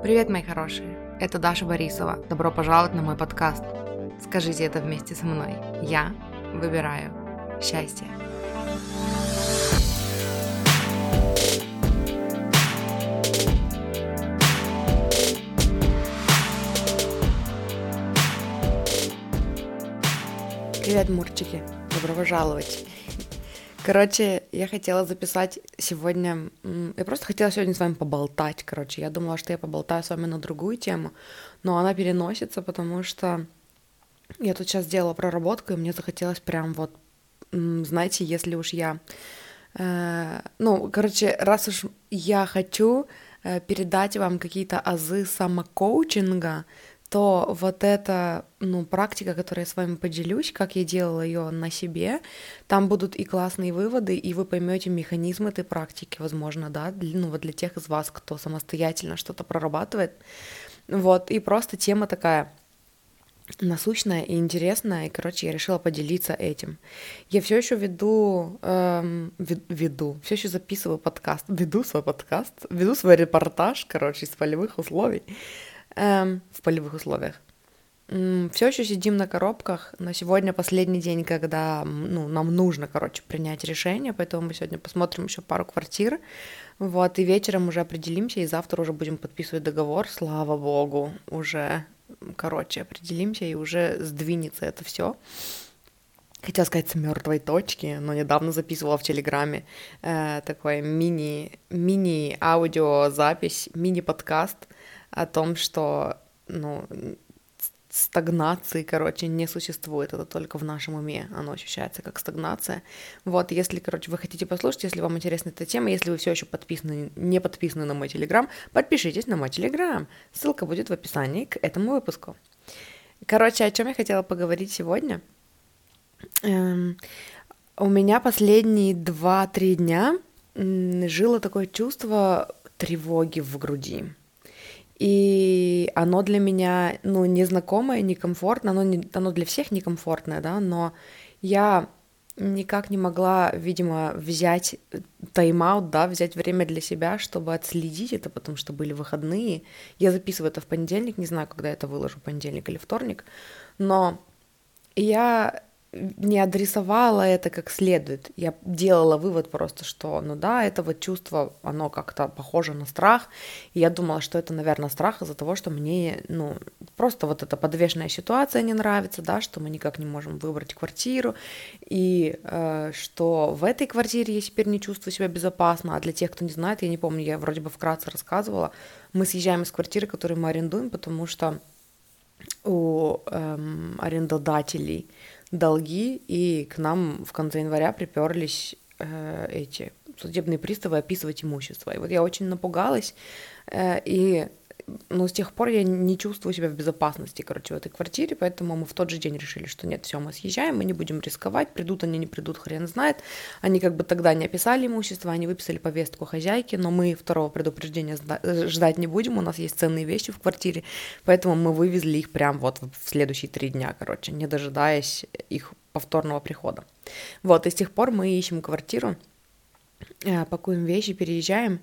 Привет, мои хорошие! Это Даша Борисова. Добро пожаловать на мой подкаст. Скажите это вместе со мной. Я выбираю счастье. Привет, мурчики! Добро пожаловать! Короче, я хотела записать сегодня... Я просто хотела сегодня с вами поболтать, короче. Я думала, что я поболтаю с вами на другую тему, но она переносится, потому что я тут сейчас сделала проработку, и мне захотелось прям вот... Знаете, если уж я... Э, ну, короче, раз уж я хочу э, передать вам какие-то азы самокоучинга, то вот эта ну, практика, которую я с вами поделюсь, как я делала ее на себе, там будут и классные выводы, и вы поймете механизм этой практики, возможно, да, ну вот для тех из вас, кто самостоятельно что-то прорабатывает. Вот, и просто тема такая насущная и интересная, и, короче, я решила поделиться этим. Я все еще веду, эм, веду, все еще записываю подкаст, веду свой подкаст, веду свой репортаж, короче, из полевых условий эм, в полевых условиях. Все еще сидим на коробках, но сегодня последний день, когда ну, нам нужно, короче, принять решение, поэтому мы сегодня посмотрим еще пару квартир, вот, и вечером уже определимся, и завтра уже будем подписывать договор, слава богу, уже, короче, определимся, и уже сдвинется это все. Хотела сказать с мертвой точки, но недавно записывала в Телеграме э, такой мини, мини аудиозапись, мини подкаст о том, что, ну, стагнации, короче, не существует, это только в нашем уме, оно ощущается как стагнация. Вот, если, короче, вы хотите послушать, если вам интересна эта тема, если вы все еще подписаны, не подписаны на мой телеграм, подпишитесь на мой телеграм, ссылка будет в описании к этому выпуску. Короче, о чем я хотела поговорить сегодня? Эм, у меня последние 2-3 дня жило такое чувство тревоги в груди. И оно для меня, ну, незнакомое, некомфортно, оно, не, оно для всех некомфортное, да, но я никак не могла, видимо, взять тайм-аут, да, взять время для себя, чтобы отследить это, потому что были выходные. Я записываю это в понедельник, не знаю, когда это выложу, понедельник или вторник, но я не адресовала это как следует. Я делала вывод просто, что, ну да, это вот чувство, оно как-то похоже на страх. И я думала, что это, наверное, страх из-за того, что мне, ну, просто вот эта подвешенная ситуация не нравится, да, что мы никак не можем выбрать квартиру, и э, что в этой квартире я теперь не чувствую себя безопасно. А для тех, кто не знает, я не помню, я вроде бы вкратце рассказывала, мы съезжаем из квартиры, которую мы арендуем, потому что у эм, арендодателей долги, и к нам в конце января приперлись э, эти судебные приставы описывать имущество. И вот я очень напугалась, э, и но с тех пор я не чувствую себя в безопасности, короче, в этой квартире, поэтому мы в тот же день решили, что нет, все, мы съезжаем, мы не будем рисковать, придут они, не придут, хрен знает. Они как бы тогда не описали имущество, они выписали повестку хозяйки, но мы второго предупреждения ждать не будем, у нас есть ценные вещи в квартире, поэтому мы вывезли их прям вот в следующие три дня, короче, не дожидаясь их повторного прихода. Вот, и с тех пор мы ищем квартиру, э, пакуем вещи, переезжаем,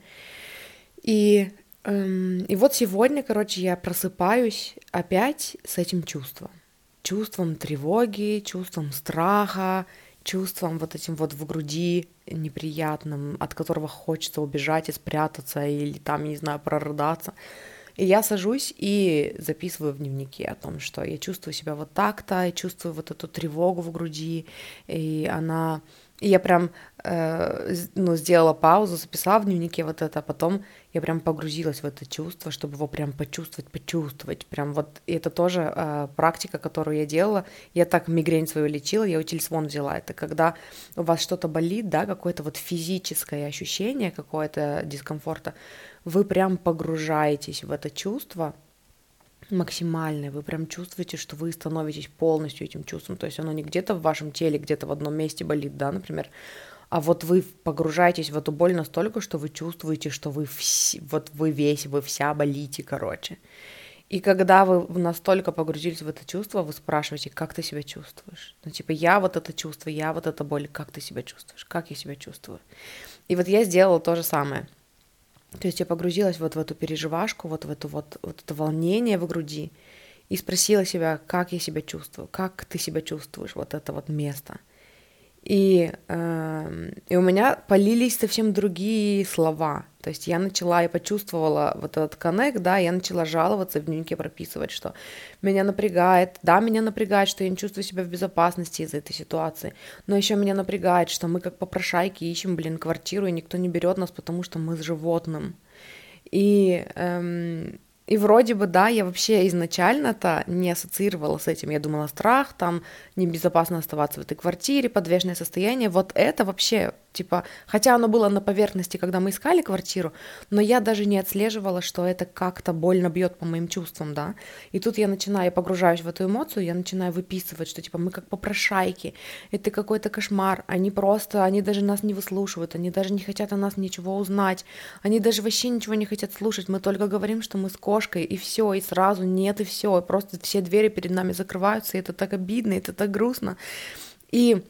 и и вот сегодня, короче, я просыпаюсь опять с этим чувством. Чувством тревоги, чувством страха, чувством вот этим вот в груди неприятным, от которого хочется убежать и спрятаться или там, не знаю, прорыдаться. И я сажусь и записываю в дневнике о том, что я чувствую себя вот так-то, я чувствую вот эту тревогу в груди, и она... И я прям э, ну, сделала паузу, записала в дневнике вот это, а потом я прям погрузилась в это чувство, чтобы его прям почувствовать, почувствовать. Прям вот это тоже э, практика, которую я делала. Я так мигрень свою лечила, я у Тильсвон взяла. Это когда у вас что-то болит, да, какое-то вот физическое ощущение, какое-то дискомфорта, вы прям погружаетесь в это чувство максимальное, вы прям чувствуете, что вы становитесь полностью этим чувством, то есть оно не где-то в вашем теле, где-то в одном месте болит, да, например, а вот вы погружаетесь в эту боль настолько, что вы чувствуете, что вы вс... вот вы весь, вы вся болите, короче. И когда вы настолько погрузились в это чувство, вы спрашиваете, как ты себя чувствуешь? Ну, типа, я вот это чувство, я вот эта боль, как ты себя чувствуешь? Как я себя чувствую? И вот я сделала то же самое. То есть я погрузилась вот в эту переживашку, вот в эту вот, вот это волнение в груди и спросила себя, как я себя чувствую, как ты себя чувствуешь, вот это вот место. И, э, и у меня полились совсем другие слова. То есть я начала, я почувствовала вот этот коннект, да, я начала жаловаться, в дневнике прописывать, что меня напрягает, да, меня напрягает, что я не чувствую себя в безопасности из-за этой ситуации, но еще меня напрягает, что мы как попрошайки ищем, блин, квартиру, и никто не берет нас, потому что мы с животным. И эм, и вроде бы, да, я вообще изначально-то не ассоциировала с этим. Я думала, страх, там небезопасно оставаться в этой квартире, подвешенное состояние. Вот это вообще Типа, хотя оно было на поверхности, когда мы искали квартиру, но я даже не отслеживала, что это как-то больно бьет по моим чувствам, да. И тут я начинаю, я погружаюсь в эту эмоцию, я начинаю выписывать, что типа мы как попрошайки, это какой-то кошмар, они просто, они даже нас не выслушивают, они даже не хотят о нас ничего узнать, они даже вообще ничего не хотят слушать, мы только говорим, что мы с кошкой, и все, и сразу нет, и все, просто все двери перед нами закрываются, и это так обидно, это так грустно. И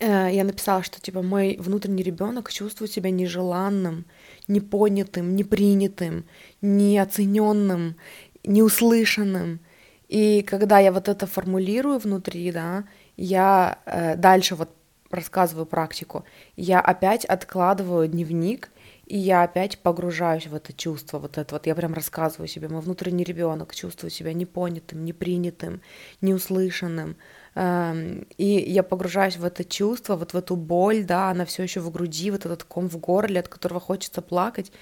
я написала, что типа мой внутренний ребенок чувствует себя нежеланным, непонятым, непринятым, неоцененным, неуслышанным. И когда я вот это формулирую внутри, да, я э, дальше вот рассказываю практику, я опять откладываю дневник, и я опять погружаюсь в это чувство, вот это вот, я прям рассказываю себе, мой внутренний ребенок чувствует себя непонятым, непринятым, неуслышанным, и я погружаюсь в это чувство, вот в эту боль, да, она все еще в груди, вот этот ком в горле, от которого хочется плакать.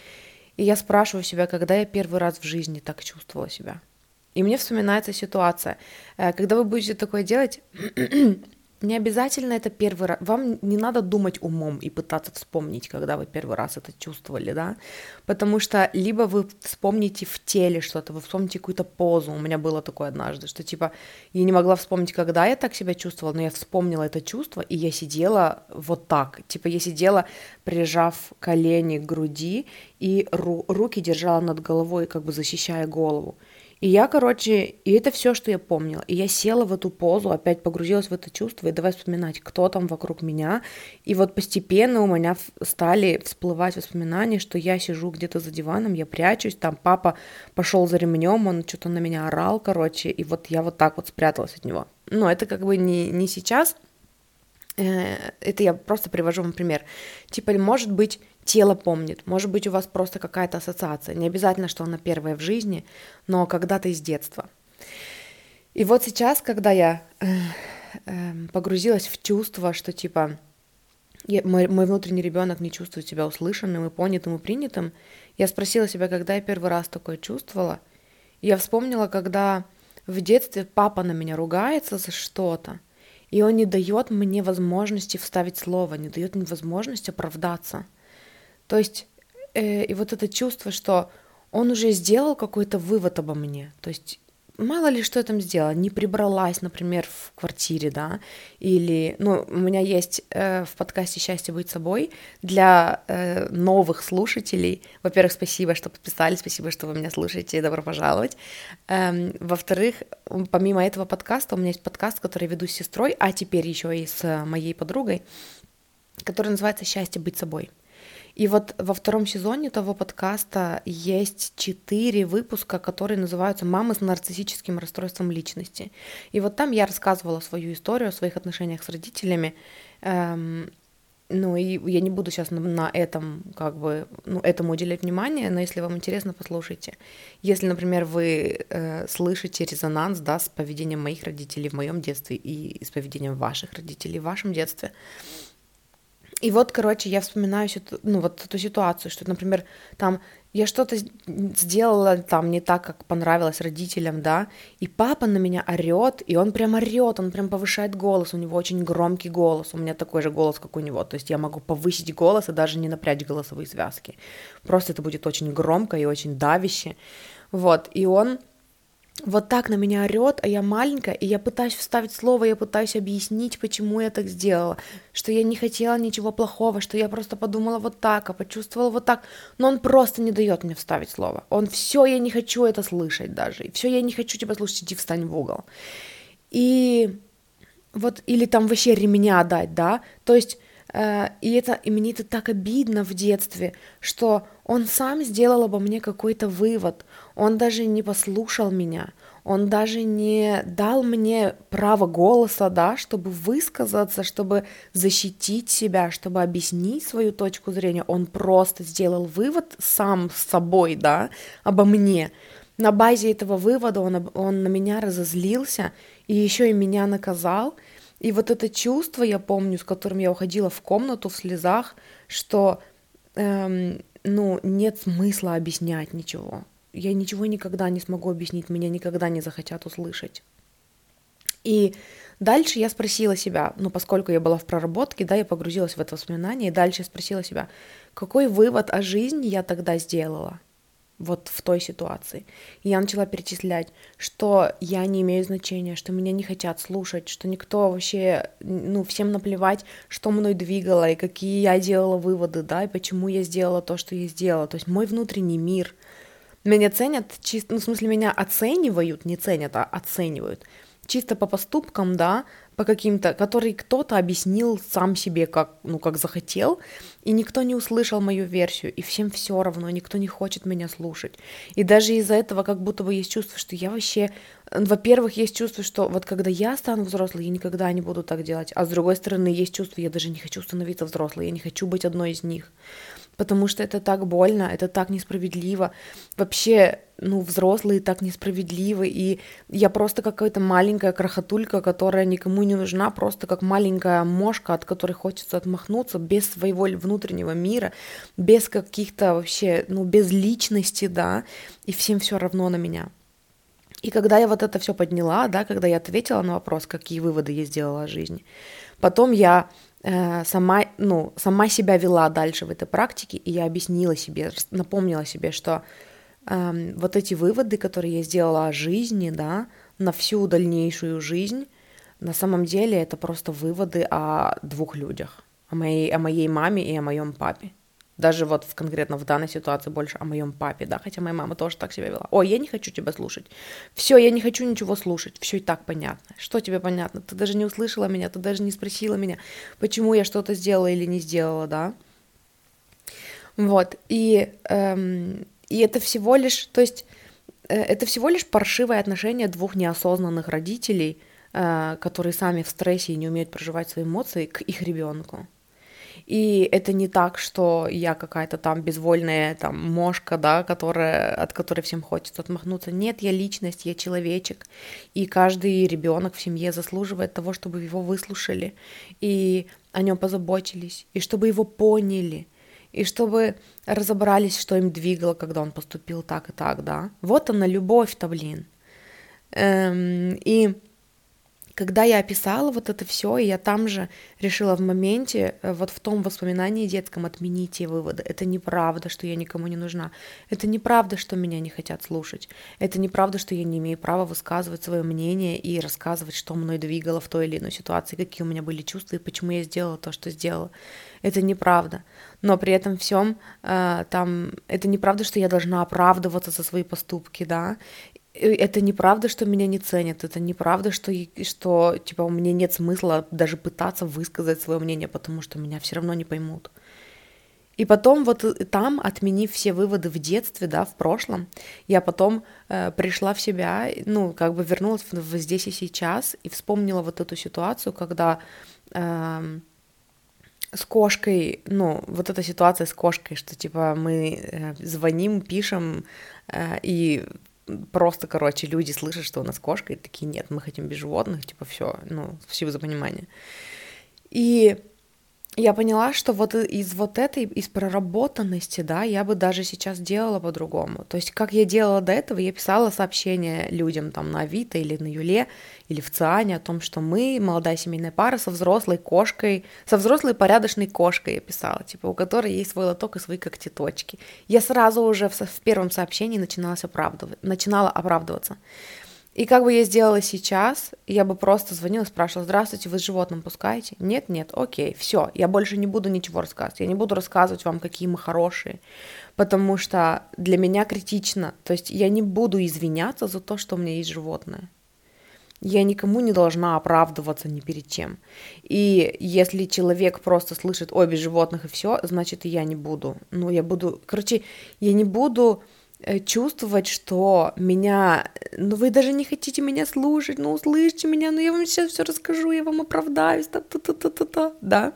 И я спрашиваю себя, когда я первый раз в жизни так чувствовала себя. И мне вспоминается ситуация, э, когда вы будете такое делать, не обязательно это первый раз. Вам не надо думать умом и пытаться вспомнить, когда вы первый раз это чувствовали, да? Потому что либо вы вспомните в теле что-то, вы вспомните какую-то позу. У меня было такое однажды, что типа я не могла вспомнить, когда я так себя чувствовала, но я вспомнила это чувство, и я сидела вот так. Типа я сидела, прижав колени к груди, и ру- руки держала над головой, как бы защищая голову. И я, короче, и это все, что я помнила. И я села в эту позу, опять погрузилась в это чувство, и давай вспоминать, кто там вокруг меня. И вот постепенно у меня стали всплывать воспоминания, что я сижу где-то за диваном, я прячусь, там папа пошел за ремнем, он что-то на меня орал, короче, и вот я вот так вот спряталась от него. Но это как бы не, не сейчас, это я просто привожу вам пример. Типа, может быть, тело помнит. Может быть, у вас просто какая-то ассоциация. Не обязательно, что она первая в жизни, но когда-то из детства. И вот сейчас, когда я э, э, погрузилась в чувство, что типа мой, внутренний ребенок не чувствует себя услышанным и понятым и принятым, я спросила себя, когда я первый раз такое чувствовала. Я вспомнила, когда в детстве папа на меня ругается за что-то, и он не дает мне возможности вставить слово, не дает мне возможности оправдаться – то есть, э, и вот это чувство, что он уже сделал какой-то вывод обо мне. То есть мало ли что я там сделала, не прибралась, например, в квартире, да, или, ну, у меня есть э, в подкасте «Счастье быть собой» для э, новых слушателей. Во-первых, спасибо, что подписались, спасибо, что вы меня слушаете, добро пожаловать. Эм, во-вторых, помимо этого подкаста, у меня есть подкаст, который веду с сестрой, а теперь еще и с моей подругой, который называется «Счастье быть собой». И вот во втором сезоне того подкаста есть четыре выпуска, которые называются «Мамы с нарциссическим расстройством личности». И вот там я рассказывала свою историю о своих отношениях с родителями. Эм, ну и я не буду сейчас на, на этом как бы ну, этому уделять внимание, но если вам интересно, послушайте. Если, например, вы э, слышите резонанс, да, с поведением моих родителей в моем детстве и с поведением ваших родителей в вашем детстве, и вот, короче, я вспоминаю ну, вот эту ситуацию, что, например, там я что-то сделала там не так, как понравилось родителям, да, и папа на меня орет, и он прям орет, он прям повышает голос, у него очень громкий голос, у меня такой же голос, как у него, то есть я могу повысить голос и даже не напрячь голосовые связки, просто это будет очень громко и очень давище, вот, и он вот так на меня орет, а я маленькая, и я пытаюсь вставить слово, я пытаюсь объяснить, почему я так сделала, что я не хотела ничего плохого, что я просто подумала вот так, а почувствовала вот так, но он просто не дает мне вставить слово. Он все, я не хочу это слышать даже, и все, я не хочу тебя слушать, иди встань в угол. И вот, или там вообще ремня дать, да, то есть Э, и это, и мне это так обидно в детстве, что он сам сделал обо мне какой-то вывод, он даже не послушал меня, он даже не дал мне право голоса, да, чтобы высказаться, чтобы защитить себя, чтобы объяснить свою точку зрения. Он просто сделал вывод сам с собой, да, обо мне. На базе этого вывода он, он на меня разозлился и еще и меня наказал. И вот это чувство, я помню, с которым я уходила в комнату в слезах, что эм, ну, нет смысла объяснять ничего я ничего никогда не смогу объяснить, меня никогда не захотят услышать. И дальше я спросила себя, ну, поскольку я была в проработке, да, я погрузилась в это воспоминание, и дальше я спросила себя, какой вывод о жизни я тогда сделала, вот в той ситуации. И я начала перечислять, что я не имею значения, что меня не хотят слушать, что никто вообще, ну, всем наплевать, что мной двигало, и какие я делала выводы, да, и почему я сделала то, что я сделала. То есть мой внутренний мир — меня ценят, чисто, ну, в смысле, меня оценивают, не ценят, а оценивают. Чисто по поступкам, да, по каким-то, которые кто-то объяснил сам себе, как, ну, как захотел, и никто не услышал мою версию, и всем все равно, никто не хочет меня слушать. И даже из-за этого как будто бы есть чувство, что я вообще... Во-первых, есть чувство, что вот когда я стану взрослой, я никогда не буду так делать, а с другой стороны, есть чувство, я даже не хочу становиться взрослой, я не хочу быть одной из них потому что это так больно, это так несправедливо. Вообще, ну, взрослые так несправедливы, и я просто какая-то маленькая крохотулька, которая никому не нужна, просто как маленькая мошка, от которой хочется отмахнуться, без своего внутреннего мира, без каких-то вообще, ну, без личности, да, и всем все равно на меня. И когда я вот это все подняла, да, когда я ответила на вопрос, какие выводы я сделала о жизни, потом я сама, ну, сама себя вела дальше в этой практике, и я объяснила себе, напомнила себе, что э, вот эти выводы, которые я сделала о жизни, да, на всю дальнейшую жизнь, на самом деле это просто выводы о двух людях, о моей, о моей маме и о моем папе. Даже вот в, конкретно в данной ситуации больше о моем папе, да, хотя моя мама тоже так себя вела. Ой, я не хочу тебя слушать. Все, я не хочу ничего слушать. Все и так понятно. Что тебе понятно? Ты даже не услышала меня, ты даже не спросила меня, почему я что-то сделала или не сделала, да. Вот, и, эм, и это всего лишь, то есть, э, это всего лишь паршивое отношение двух неосознанных родителей, э, которые сами в стрессе и не умеют проживать свои эмоции, к их ребенку. И это не так, что я какая-то там безвольная там мошка, да, которая, от которой всем хочется отмахнуться. Нет, я личность, я человечек. И каждый ребенок в семье заслуживает того, чтобы его выслушали и о нем позаботились, и чтобы его поняли, и чтобы разобрались, что им двигало, когда он поступил так и так, да. Вот она, любовь-то, блин. Эм, и когда я описала вот это все, и я там же решила в моменте, э, вот в том воспоминании детском отменить те выводы. Это неправда, что я никому не нужна. Это неправда, что меня не хотят слушать. Это неправда, что я не имею права высказывать свое мнение и рассказывать, что мной двигало в той или иной ситуации, какие у меня были чувства и почему я сделала то, что сделала. Это неправда. Но при этом всем э, там это неправда, что я должна оправдываться за свои поступки, да, это неправда, что меня не ценят, это неправда, что, что типа, у меня нет смысла даже пытаться высказать свое мнение, потому что меня все равно не поймут. И потом вот там, отменив все выводы в детстве, да, в прошлом, я потом э, пришла в себя, ну, как бы вернулась в, в здесь и сейчас и вспомнила вот эту ситуацию, когда э, с кошкой, ну, вот эта ситуация с кошкой, что, типа, мы э, звоним, пишем, э, и просто, короче, люди слышат, что у нас кошка, и такие, нет, мы хотим без животных, типа, все, ну, спасибо за понимание. И я поняла, что вот из вот этой, из проработанности, да, я бы даже сейчас делала по-другому. То есть, как я делала до этого, я писала сообщения людям там на Авито или на Юле, или в ЦИАНе о том, что мы, молодая семейная пара со взрослой кошкой, со взрослой порядочной кошкой я писала, типа, у которой есть свой лоток и свои когтеточки. Я сразу уже в, в первом сообщении начинала оправдывать, начинала оправдываться. И как бы я сделала сейчас, я бы просто звонила, спрашивала, здравствуйте, вы с животным пускаете? Нет, нет, окей, все, я больше не буду ничего рассказывать, я не буду рассказывать вам, какие мы хорошие, потому что для меня критично, то есть я не буду извиняться за то, что у меня есть животное. Я никому не должна оправдываться ни перед чем. И если человек просто слышит, ой, без животных и все, значит, и я не буду. Ну, я буду, короче, я не буду чувствовать, что меня, ну вы даже не хотите меня слушать, ну услышьте меня, ну я вам сейчас все расскажу, я вам оправдаюсь, та-та-та-та-та, да.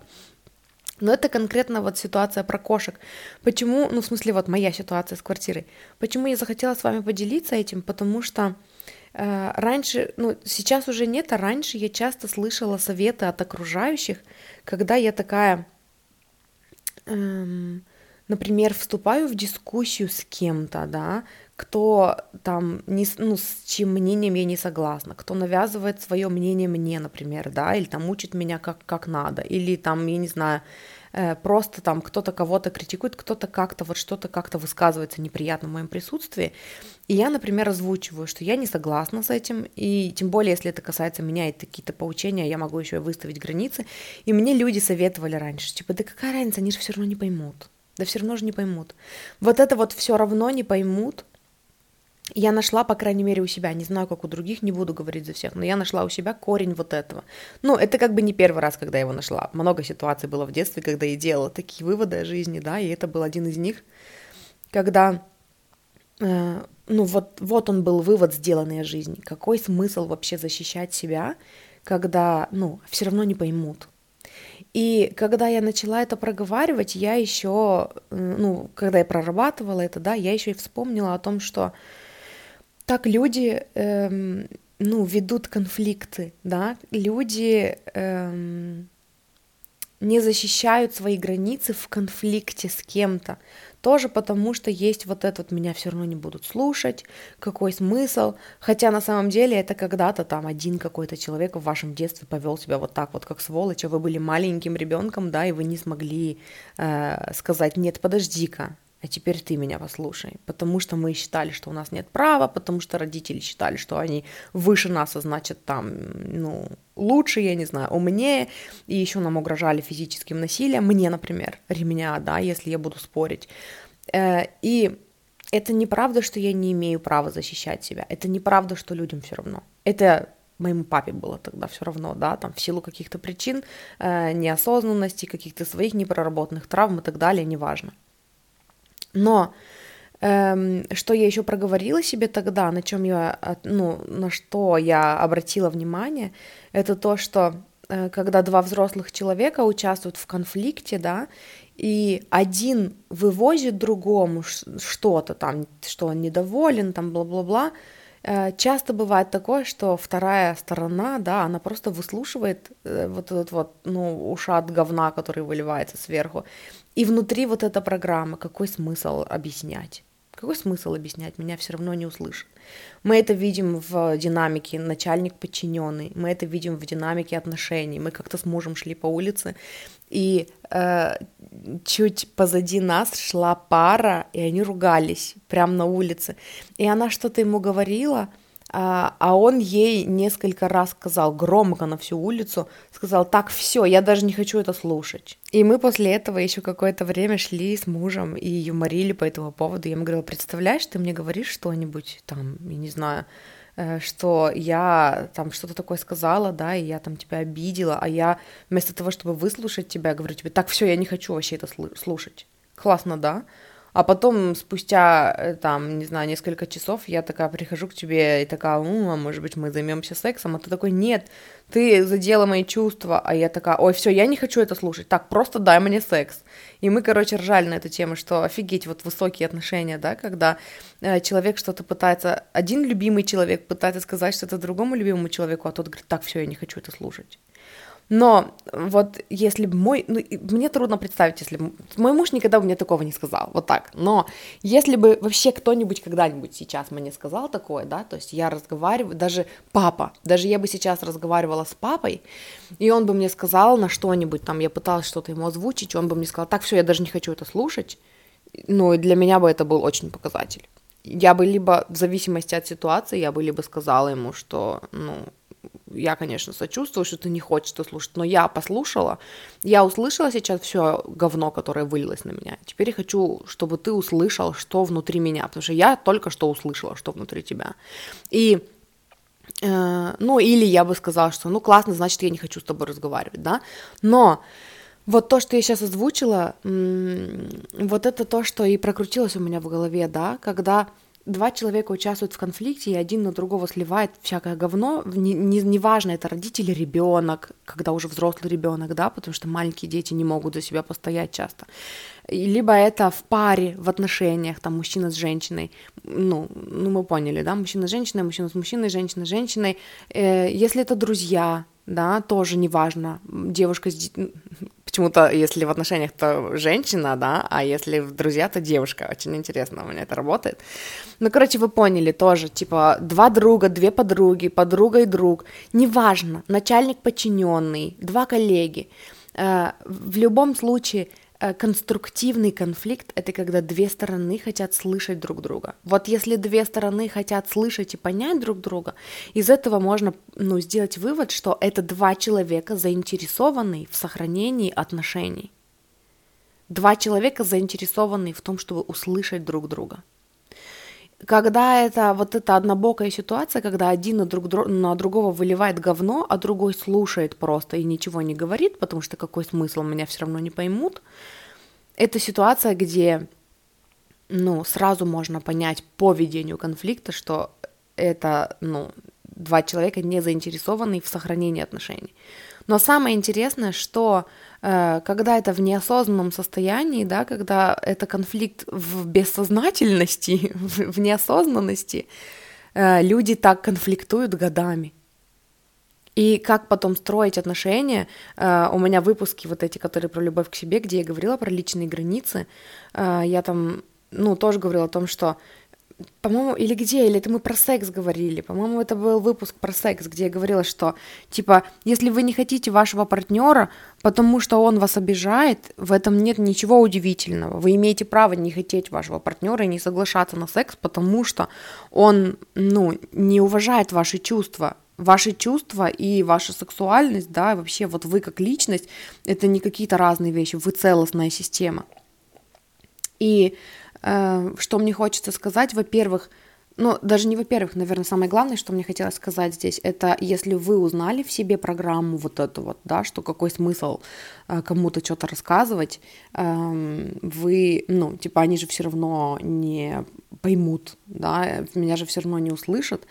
Но это конкретно вот ситуация про кошек. Почему, ну в смысле вот моя ситуация с квартирой. Почему я захотела с вами поделиться этим? Потому что Э, раньше, ну, сейчас уже нет, а раньше я часто слышала советы от окружающих, когда я такая, эм, например, вступаю в дискуссию с кем-то, да, кто там, не, ну, с чьим мнением я не согласна, кто навязывает свое мнение мне, например, да, или там учит меня как, как надо, или там, я не знаю, Э, просто там кто-то кого-то критикует, кто-то как-то вот что-то как-то высказывается неприятно в моем присутствии, и я, например, озвучиваю, что я не согласна с этим, и тем более, если это касается меня и какие-то поучения, я могу еще и выставить границы, и мне люди советовали раньше, типа, да какая разница, они же все равно не поймут, да все равно же не поймут. Вот это вот все равно не поймут, я нашла, по крайней мере, у себя, не знаю, как у других, не буду говорить за всех, но я нашла у себя корень вот этого. Ну, это как бы не первый раз, когда я его нашла. Много ситуаций было в детстве, когда я делала такие выводы о жизни, да, и это был один из них, когда, э, ну, вот, вот он был вывод, сделанный о жизни. Какой смысл вообще защищать себя, когда, ну, все равно не поймут. И когда я начала это проговаривать, я еще, ну, когда я прорабатывала это, да, я еще и вспомнила о том, что так люди, эм, ну, ведут конфликты, да, люди эм, не защищают свои границы в конфликте с кем-то, тоже потому что есть вот этот меня все равно не будут слушать, какой смысл, хотя на самом деле это когда-то там один какой-то человек в вашем детстве повел себя вот так вот, как сволочь, а вы были маленьким ребенком, да, и вы не смогли э, сказать, нет, подожди-ка, а теперь ты меня послушай, потому что мы считали, что у нас нет права, потому что родители считали, что они выше нас, а значит там, ну, лучше, я не знаю, умнее, и еще нам угрожали физическим насилием, мне, например, ремня, да, если я буду спорить. Э, и это неправда, что я не имею права защищать себя, это неправда, что людям все равно. Это моему папе было тогда все равно, да, там в силу каких-то причин, э, неосознанности, каких-то своих непроработанных травм и так далее, неважно. Но эм, что я еще проговорила себе тогда, на чем я, ну, на что я обратила внимание, это то, что э, когда два взрослых человека участвуют в конфликте, да, и один вывозит другому что-то там, что он недоволен, там, бла-бла-бла, э, часто бывает такое, что вторая сторона, да, она просто выслушивает э, вот этот вот, ну, ушат говна, который выливается сверху, и внутри вот эта программа, какой смысл объяснять? Какой смысл объяснять? Меня все равно не услышат. Мы это видим в динамике начальник-подчиненный, мы это видим в динамике отношений. Мы как-то с мужем шли по улице, и э, чуть позади нас шла пара, и они ругались прямо на улице. И она что-то ему говорила, а, а он ей несколько раз сказал громко на всю улицу, сказал, так, все, я даже не хочу это слушать. И мы после этого еще какое-то время шли с мужем и юморили по этому поводу. Я ему говорила, представляешь, ты мне говоришь что-нибудь там, я не знаю, э, что я там что-то такое сказала, да, и я там тебя обидела, а я вместо того, чтобы выслушать тебя, говорю тебе, так, все, я не хочу вообще это слушать. Классно, да? А потом, спустя, э, там, не знаю, несколько часов, я такая прихожу к тебе и такая, ну, а может быть, мы займемся сексом? А ты такой, нет, ты задела мои чувства. А я такая, ой, все, я не хочу это слушать. Так, просто дай мне секс. И мы, короче, ржали на эту тему, что офигеть, вот высокие отношения, да, когда э, человек что-то пытается, один любимый человек пытается сказать что-то другому любимому человеку, а тот говорит, так, все, я не хочу это слушать. Но вот если бы мой... Ну, мне трудно представить, если бы... Мой муж никогда бы мне такого не сказал, вот так. Но если бы вообще кто-нибудь когда-нибудь сейчас мне сказал такое, да, то есть я разговариваю, даже папа, даже я бы сейчас разговаривала с папой, и он бы мне сказал на что-нибудь, там, я пыталась что-то ему озвучить, он бы мне сказал, так, все, я даже не хочу это слушать, ну, для меня бы это был очень показатель. Я бы либо, в зависимости от ситуации, я бы либо сказала ему, что, ну, я, конечно, сочувствую, что ты не хочешь это слушать, но я послушала, я услышала сейчас все говно, которое вылилось на меня. Теперь я хочу, чтобы ты услышал, что внутри меня, потому что я только что услышала, что внутри тебя. И Э, ну, или я бы сказала, что ну классно, значит, я не хочу с тобой разговаривать, да. Но вот то, что я сейчас озвучила, вот это то, что и прокрутилось у меня в голове, да, когда два человека участвуют в конфликте, и один на другого сливает всякое говно, неважно, не, не это родитель ребенок, когда уже взрослый ребенок, да, потому что маленькие дети не могут за себя постоять часто. Либо это в паре, в отношениях, там, мужчина с женщиной, ну, ну мы поняли, да, мужчина с женщиной, мужчина с мужчиной, женщина с женщиной. Э, если это друзья, да, тоже неважно, девушка с почему-то, если в отношениях, то женщина, да, а если в друзья, то девушка. Очень интересно у меня это работает. Ну, короче, вы поняли тоже, типа, два друга, две подруги, подруга и друг. Неважно, начальник подчиненный, два коллеги. Э, в любом случае, конструктивный конфликт — это когда две стороны хотят слышать друг друга. Вот если две стороны хотят слышать и понять друг друга, из этого можно ну, сделать вывод, что это два человека, заинтересованные в сохранении отношений. Два человека, заинтересованные в том, чтобы услышать друг друга. Когда это вот эта однобокая ситуация, когда один на, друг, на другого выливает говно, а другой слушает просто и ничего не говорит, потому что какой смысл меня все равно не поймут, это ситуация, где ну, сразу можно понять по ведению конфликта, что это, ну, два человека не заинтересованы в сохранении отношений. Но самое интересное, что когда это в неосознанном состоянии, да, когда это конфликт в бессознательности, в, неосознанности, э, люди так конфликтуют годами. И как потом строить отношения. Uh, у меня выпуски вот эти, которые про любовь к себе, где я говорила про личные границы. Я там, ну, тоже говорила о том, что по-моему, или где, или это мы про секс говорили, по-моему, это был выпуск про секс, где я говорила, что, типа, если вы не хотите вашего партнера, потому что он вас обижает, в этом нет ничего удивительного. Вы имеете право не хотеть вашего партнера и не соглашаться на секс, потому что он, ну, не уважает ваши чувства, ваши чувства и ваша сексуальность, да, вообще вот вы как личность, это не какие-то разные вещи, вы целостная система. И что мне хочется сказать, во-первых, ну, даже не во-первых, наверное, самое главное, что мне хотелось сказать здесь, это если вы узнали в себе программу вот эту вот, да, что какой смысл э, кому-то что-то рассказывать, э, вы, ну, типа, они же все равно не поймут, да, меня же все равно не услышат,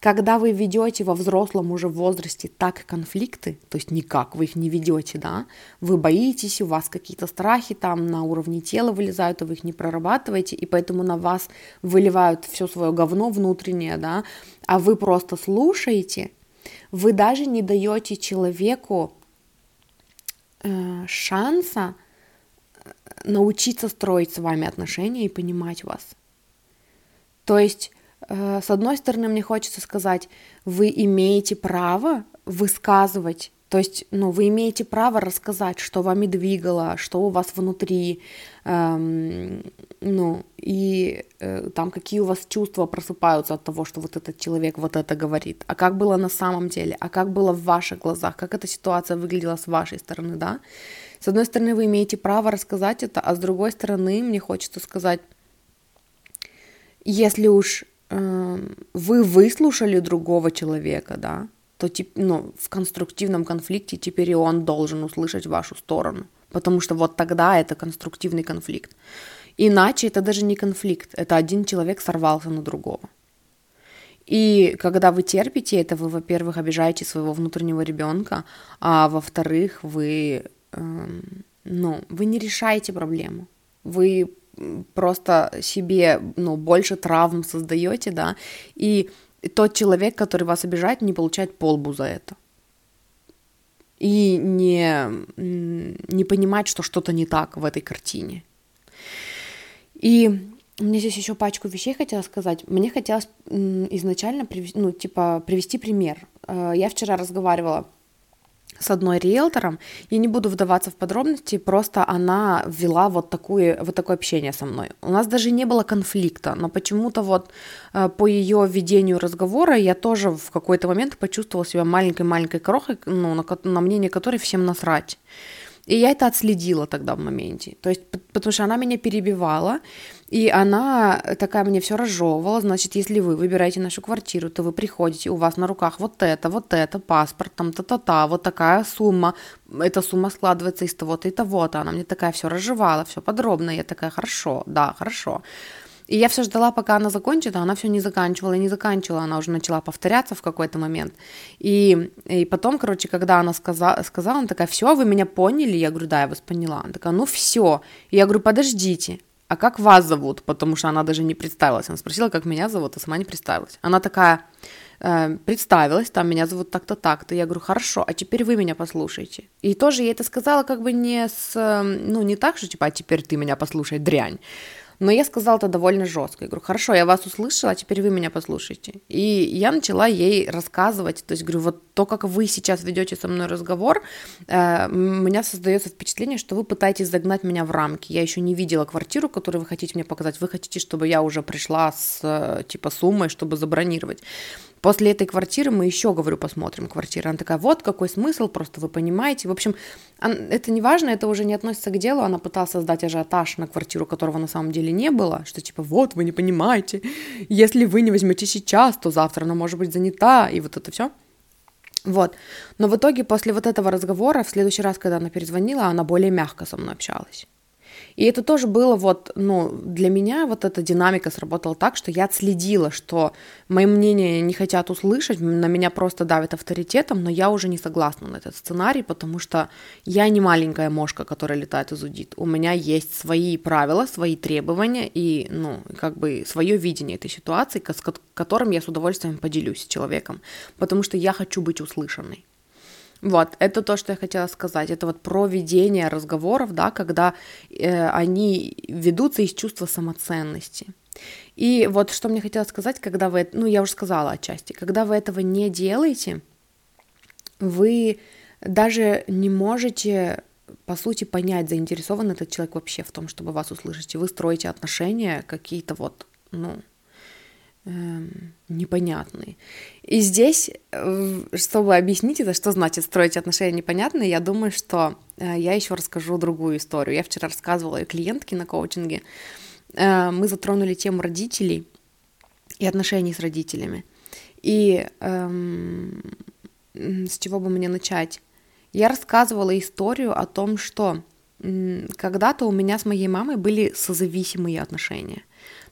когда вы ведете во взрослом уже возрасте так конфликты, то есть никак, вы их не ведете, да, вы боитесь, у вас какие-то страхи там на уровне тела вылезают, а вы их не прорабатываете, и поэтому на вас выливают все свое говно внутреннее, да, а вы просто слушаете, вы даже не даете человеку э, шанса э, научиться строить с вами отношения и понимать вас. То есть Э, с одной стороны, мне хочется сказать, вы имеете право высказывать то есть, ну, вы имеете право рассказать, что вами двигало, что у вас внутри, эм, ну, и э, там какие у вас чувства просыпаются от того, что вот этот человек вот это говорит, а как было на самом деле, а как было в ваших глазах, как эта ситуация выглядела с вашей стороны, да. С одной стороны, вы имеете право рассказать это, а с другой стороны, мне хочется сказать, если уж вы выслушали другого человека, да, то ну, в конструктивном конфликте теперь и он должен услышать вашу сторону, потому что вот тогда это конструктивный конфликт. Иначе это даже не конфликт, это один человек сорвался на другого. И когда вы терпите это, вы, во-первых, обижаете своего внутреннего ребенка, а во-вторых, вы, эм, ну, вы не решаете проблему. Вы просто себе, ну, больше травм создаете, да, и тот человек, который вас обижает, не получает полбу за это. И не, не понимать, что что-то не так в этой картине. И мне здесь еще пачку вещей хотела сказать. Мне хотелось изначально, ну, типа, привести пример. Э, я вчера разговаривала с одной риэлтором. Я не буду вдаваться в подробности, просто она ввела вот, такое вот такое общение со мной. У нас даже не было конфликта, но почему-то вот э, по ее ведению разговора я тоже в какой-то момент почувствовала себя маленькой-маленькой крохой, ну, на, на мнение которой всем насрать. И я это отследила тогда в моменте. То есть, потому что она меня перебивала, И она такая мне все разжевывала, значит, если вы выбираете нашу квартиру, то вы приходите, у вас на руках вот это, вот это, паспорт, там, та-та-та, вот такая сумма, эта сумма складывается из того-то и того-то. Она мне такая все разжевала, все подробно, я такая, хорошо, да, хорошо. И я все ждала, пока она закончит, а она все не заканчивала и не заканчивала, она уже начала повторяться в какой-то момент. И, и потом, короче, когда она сказала, сказала, она такая, все, вы меня поняли? Я говорю, да, я вас поняла. Она такая, ну все. И я говорю, подождите, а как вас зовут? Потому что она даже не представилась. Она спросила, как меня зовут, а сама не представилась. Она такая, э, представилась, там меня зовут так-то, так-то. Я говорю, хорошо, а теперь вы меня послушайте. И тоже я это сказала как бы не с, ну, не так, что типа, а теперь ты меня послушай, дрянь. Но я сказала это довольно жестко. Я говорю, хорошо, я вас услышала, теперь вы меня послушайте. И я начала ей рассказывать, то есть говорю, вот то, как вы сейчас ведете со мной разговор, э, у меня создается впечатление, что вы пытаетесь загнать меня в рамки. Я еще не видела квартиру, которую вы хотите мне показать. Вы хотите, чтобы я уже пришла с э, типа суммой, чтобы забронировать. После этой квартиры мы еще, говорю, посмотрим квартиру. Она такая, вот какой смысл, просто вы понимаете. В общем, это не важно, это уже не относится к делу. Она пыталась создать ажиотаж на квартиру, которого на самом деле не было. Что типа, вот, вы не понимаете. Если вы не возьмете сейчас, то завтра она может быть занята. И вот это все. Вот. Но в итоге после вот этого разговора, в следующий раз, когда она перезвонила, она более мягко со мной общалась. И это тоже было вот, ну, для меня вот эта динамика сработала так, что я отследила, что мои мнения не хотят услышать, на меня просто давит авторитетом, но я уже не согласна на этот сценарий, потому что я не маленькая мошка, которая летает и зудит. У меня есть свои правила, свои требования и, ну, как бы свое видение этой ситуации, с которым я с удовольствием поделюсь с человеком, потому что я хочу быть услышанной. Вот, это то, что я хотела сказать. Это вот про ведение разговоров, да, когда э, они ведутся из чувства самоценности. И вот что мне хотелось сказать, когда вы, ну, я уже сказала отчасти, когда вы этого не делаете, вы даже не можете, по сути, понять, заинтересован этот человек вообще в том, чтобы вас услышать. И вы строите отношения какие-то вот, ну, непонятные. И здесь, э, чтобы объяснить это, что значит строить отношения непонятные, я думаю, что э, я еще расскажу другую историю. Я вчера рассказывала ее клиентке на коучинге. Э, мы затронули тему родителей и отношений с родителями. И эм, с чего бы мне начать? Я рассказывала историю о том, что когда-то у меня с моей мамой были созависимые отношения.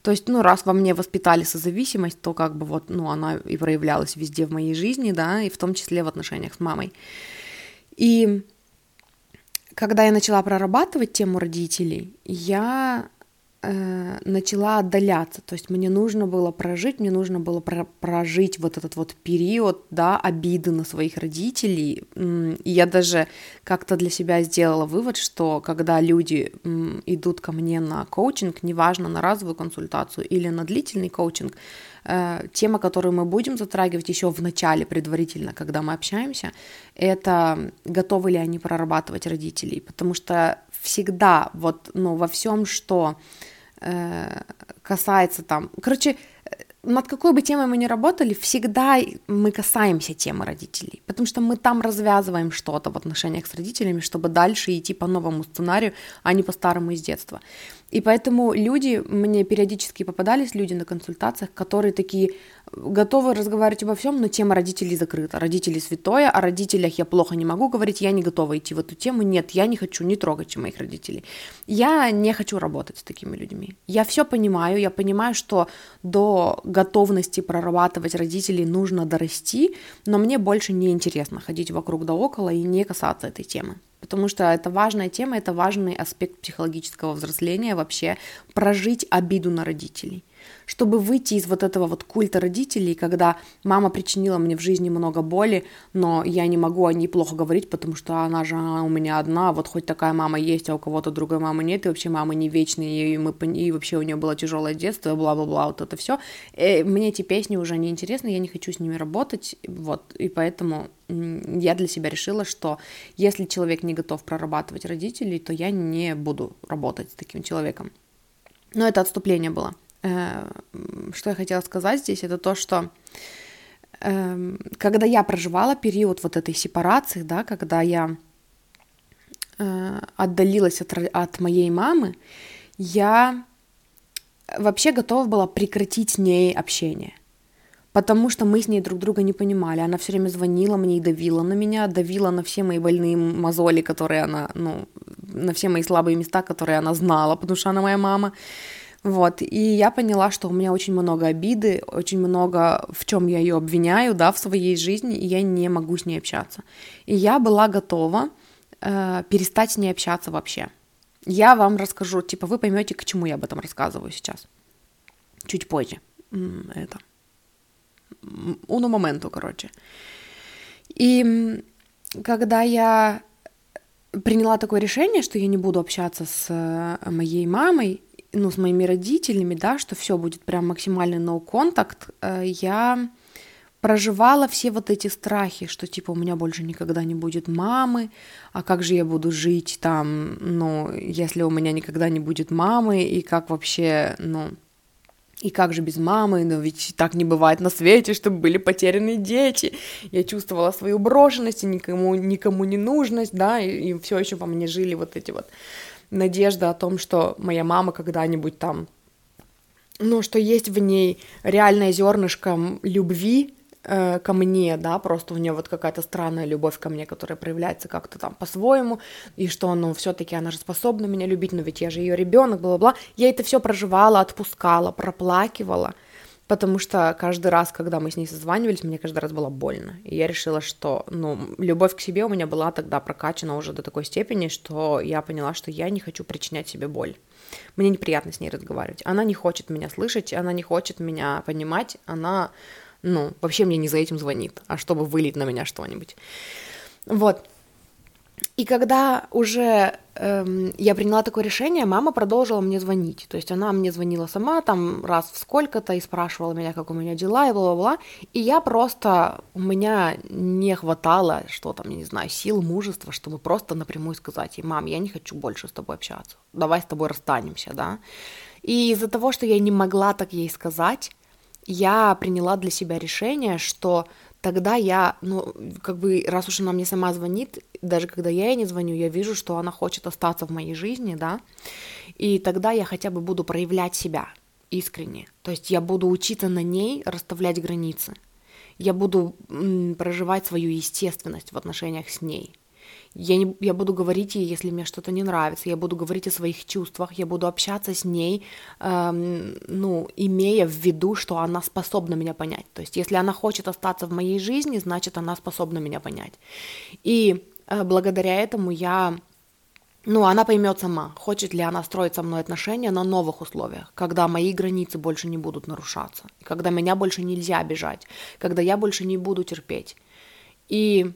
То есть, ну, раз во мне воспитали созависимость, то как бы вот, ну, она и проявлялась везде в моей жизни, да, и в том числе в отношениях с мамой. И когда я начала прорабатывать тему родителей, я э, начала отдаляться, то есть мне нужно было прожить, мне нужно было про прожить вот этот вот период, да, обиды на своих родителей, и я даже как-то для себя сделала вывод, что когда люди идут ко мне на коучинг, неважно, на разовую консультацию или на длительный коучинг, э, тема, которую мы будем затрагивать еще в начале, предварительно, когда мы общаемся, это готовы ли они прорабатывать родителей, потому что всегда вот, ну, во всем, что э, касается там, короче, над какой бы темой мы ни работали, всегда мы касаемся темы родителей, потому что мы там развязываем что-то в отношениях с родителями, чтобы дальше идти по новому сценарию, а не по старому из детства. И поэтому люди, мне периодически попадались люди на консультациях, которые такие готовы разговаривать обо всем, но тема родителей закрыта. Родители святое, о родителях я плохо не могу говорить, я не готова идти в эту тему. Нет, я не хочу не трогать моих родителей. Я не хочу работать с такими людьми. Я все понимаю, я понимаю, что до готовности прорабатывать родителей нужно дорасти, но мне больше не интересно ходить вокруг да около и не касаться этой темы потому что это важная тема, это важный аспект психологического взросления вообще, прожить обиду на родителей чтобы выйти из вот этого вот культа родителей, когда мама причинила мне в жизни много боли, но я не могу о ней плохо говорить, потому что она же у меня одна, вот хоть такая мама есть, а у кого-то другой мамы нет, и вообще мама не вечная, и, мы, и вообще у нее было тяжелое детство, бла-бла-бла, вот это все. Э, мне эти песни уже не интересны, я не хочу с ними работать, вот, и поэтому я для себя решила, что если человек не готов прорабатывать родителей, то я не буду работать с таким человеком. Но это отступление было. Э, что я хотела сказать здесь, это то, что эм, когда я проживала период вот этой сепарации, да, когда я э, отдалилась от, от моей мамы, я вообще готова была прекратить с ней общение. Потому что мы с ней друг друга не понимали. Она все время звонила мне и давила на меня, давила на все мои больные мозоли, которые она, ну, на все мои слабые места, которые она знала, потому что она моя мама. Вот, и я поняла, что у меня очень много обиды, очень много в чем я ее обвиняю, да, в своей жизни, и я не могу с ней общаться. И я была готова э, перестать с ней общаться вообще. Я вам расскажу, типа, вы поймете, к чему я об этом рассказываю сейчас. Чуть позже. Это. Уну моменту, короче. И когда я приняла такое решение, что я не буду общаться с э, моей мамой, ну, с моими родителями, да, что все будет прям максимальный no contact, э, я проживала все вот эти страхи, что типа у меня больше никогда не будет мамы, а как же я буду жить там, ну, если у меня никогда не будет мамы, и как вообще, ну, и как же без мамы, но ведь так не бывает на свете, чтобы были потеряны дети. Я чувствовала свою брошенность и никому, никому не нужность, да, и, и все еще по мне жили вот эти вот надежда о том, что моя мама когда-нибудь там, ну, что есть в ней реальное зернышко любви э, ко мне, да, просто у нее вот какая-то странная любовь ко мне, которая проявляется как-то там по-своему, и что, ну, все-таки она же способна меня любить, но ведь я же ее ребенок, бла-бла-бла. Я это все проживала, отпускала, проплакивала потому что каждый раз, когда мы с ней созванивались, мне каждый раз было больно. И я решила, что, ну, любовь к себе у меня была тогда прокачана уже до такой степени, что я поняла, что я не хочу причинять себе боль. Мне неприятно с ней разговаривать. Она не хочет меня слышать, она не хочет меня понимать, она, ну, вообще мне не за этим звонит, а чтобы вылить на меня что-нибудь. Вот. И когда уже эм, я приняла такое решение, мама продолжила мне звонить. То есть она мне звонила сама там раз в сколько-то и спрашивала меня, как у меня дела и бла-бла-бла. И я просто, у меня не хватало, что там, я не знаю, сил, мужества, чтобы просто напрямую сказать ей, мам, я не хочу больше с тобой общаться, давай с тобой расстанемся, да. И из-за того, что я не могла так ей сказать, я приняла для себя решение, что тогда я, ну, как бы, раз уж она мне сама звонит, даже когда я ей не звоню, я вижу, что она хочет остаться в моей жизни, да, и тогда я хотя бы буду проявлять себя искренне, то есть я буду учиться на ней расставлять границы, я буду проживать свою естественность в отношениях с ней, я, не, я буду говорить ей, если мне что-то не нравится, я буду говорить о своих чувствах, я буду общаться с ней, эм, ну, имея в виду, что она способна меня понять. То есть, если она хочет остаться в моей жизни, значит, она способна меня понять. И э, благодаря этому я ну, она поймет сама, хочет ли она строить со мной отношения на новых условиях, когда мои границы больше не будут нарушаться, когда меня больше нельзя обижать, когда я больше не буду терпеть. И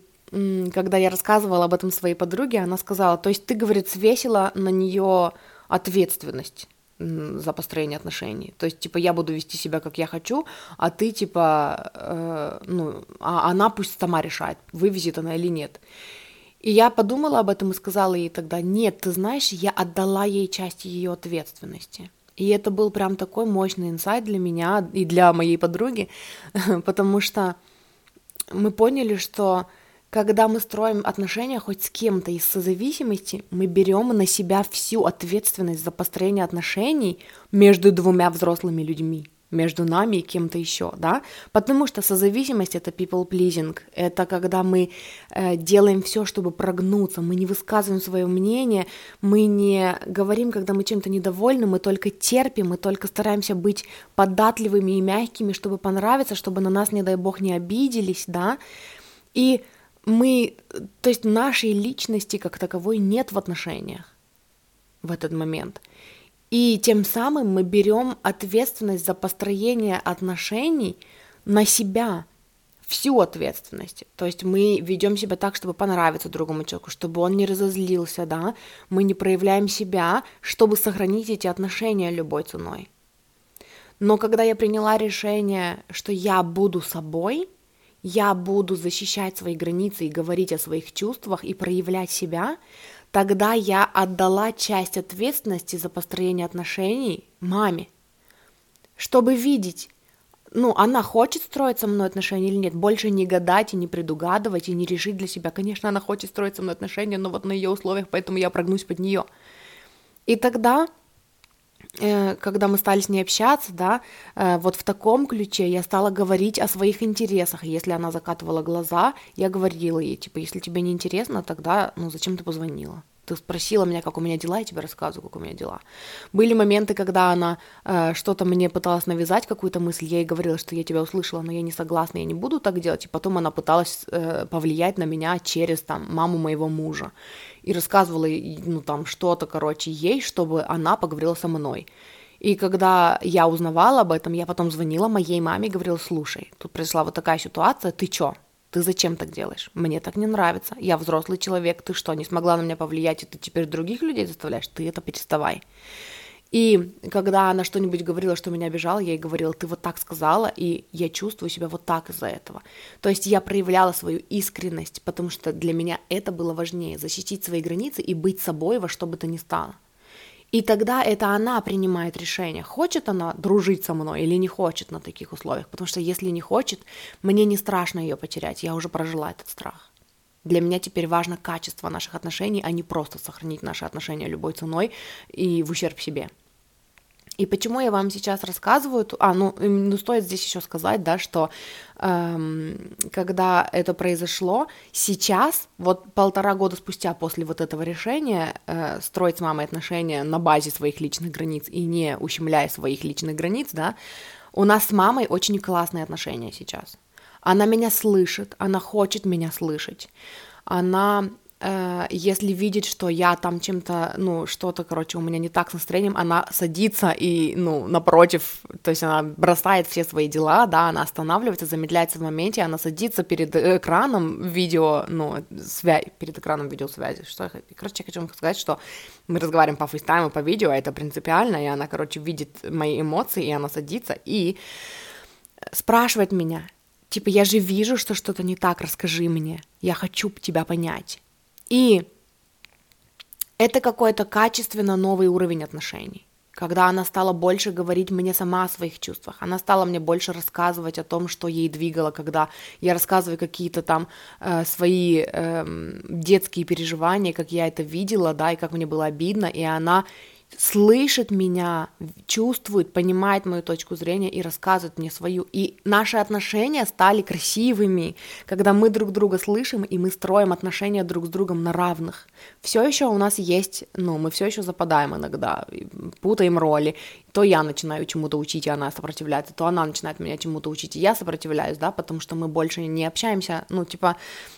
когда я рассказывала об этом своей подруге, она сказала, то есть ты, говорит, свесила на нее ответственность за построение отношений. То есть, типа, я буду вести себя, как я хочу, а ты, типа, э, ну, а она пусть сама решает, вывезет она или нет. И я подумала об этом и сказала ей тогда, нет, ты знаешь, я отдала ей часть ее ответственности. И это был прям такой мощный инсайт для меня и для моей подруги, потому что мы поняли, что когда мы строим отношения хоть с кем-то из созависимости, мы берем на себя всю ответственность за построение отношений между двумя взрослыми людьми, между нами и кем-то еще, да, потому что созависимость это people pleasing, это когда мы э, делаем все, чтобы прогнуться, мы не высказываем свое мнение, мы не говорим, когда мы чем-то недовольны, мы только терпим, мы только стараемся быть податливыми и мягкими, чтобы понравиться, чтобы на нас, не дай бог, не обиделись, да, и мы, то есть нашей личности как таковой нет в отношениях в этот момент. И тем самым мы берем ответственность за построение отношений на себя, всю ответственность. То есть мы ведем себя так, чтобы понравиться другому человеку, чтобы он не разозлился, да, мы не проявляем себя, чтобы сохранить эти отношения любой ценой. Но когда я приняла решение, что я буду собой, я буду защищать свои границы и говорить о своих чувствах и проявлять себя, тогда я отдала часть ответственности за построение отношений маме, чтобы видеть, ну, она хочет строить со мной отношения или нет, больше не гадать и не предугадывать и не решить для себя. Конечно, она хочет строить со мной отношения, но вот на ее условиях, поэтому я прогнусь под нее. И тогда когда мы стали с ней общаться, да, э, вот в таком ключе я стала говорить о своих интересах. Если она закатывала глаза, я говорила ей, типа, если тебе не интересно, тогда, ну, зачем ты позвонила? Ты спросила меня, как у меня дела, я тебе рассказываю, как у меня дела. Были моменты, когда она э, что-то мне пыталась навязать, какую-то мысль, я ей говорила, что я тебя услышала, но я не согласна, я не буду так делать, и потом она пыталась э, повлиять на меня через, там, маму моего мужа, и рассказывала, ну, там, что-то, короче, ей, чтобы она поговорила со мной. И когда я узнавала об этом, я потом звонила моей маме и говорила, слушай, тут произошла вот такая ситуация, ты чё, ты зачем так делаешь? Мне так не нравится. Я взрослый человек, ты что, не смогла на меня повлиять, и ты теперь других людей заставляешь? Ты это переставай. И когда она что-нибудь говорила, что меня обижала, я ей говорила, ты вот так сказала, и я чувствую себя вот так из-за этого. То есть я проявляла свою искренность, потому что для меня это было важнее, защитить свои границы и быть собой во что бы то ни стало. И тогда это она принимает решение, хочет она дружить со мной или не хочет на таких условиях. Потому что если не хочет, мне не страшно ее потерять, я уже прожила этот страх. Для меня теперь важно качество наших отношений, а не просто сохранить наши отношения любой ценой и в ущерб себе. И почему я вам сейчас рассказываю? А, ну, ну стоит здесь еще сказать, да, что эм, когда это произошло, сейчас, вот полтора года спустя после вот этого решения э, строить с мамой отношения на базе своих личных границ и не ущемляя своих личных границ, да, у нас с мамой очень классные отношения сейчас. Она меня слышит, она хочет меня слышать, она Э, если видит, что я там чем-то, ну, что-то, короче, у меня не так с настроением, она садится и, ну, напротив, то есть она бросает все свои дела, да, она останавливается, замедляется в моменте, она садится перед экраном видео, ну, связь, перед экраном видеосвязи, что, короче, я хочу вам сказать, что мы разговариваем по фейстайму, по видео, а это принципиально, и она, короче, видит мои эмоции, и она садится и спрашивает меня, типа, я же вижу, что что-то не так, расскажи мне, я хочу тебя понять. И это какой-то качественно новый уровень отношений. Когда она стала больше говорить мне сама о своих чувствах, она стала мне больше рассказывать о том, что ей двигало, когда я рассказываю какие-то там э, свои э, детские переживания, как я это видела, да, и как мне было обидно, и она слышит меня, чувствует, понимает мою точку зрения и рассказывает мне свою. И наши отношения стали красивыми, когда мы друг друга слышим и мы строим отношения друг с другом на равных. Все еще у нас есть, ну, мы все еще западаем иногда, путаем роли. То я начинаю чему-то учить, и она сопротивляется, то она начинает меня чему-то учить, и я сопротивляюсь, да, потому что мы больше не общаемся, ну, типа,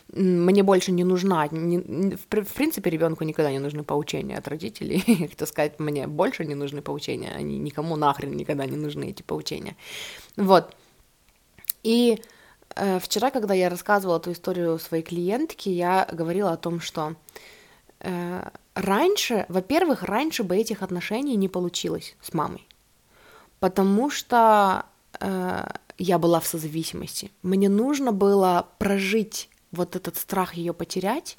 мне больше не нужна, не, в, в принципе, ребенку никогда не нужны поучения от родителей, кто сказать, мне больше не нужны поучения, они никому нахрен никогда не нужны эти поучения. Вот. И э, вчера, когда я рассказывала эту историю своей клиентке, я говорила о том, что э, раньше, во-первых, раньше бы этих отношений не получилось с мамой, потому что э, я была в созависимости. Мне нужно было прожить вот этот страх ее потерять,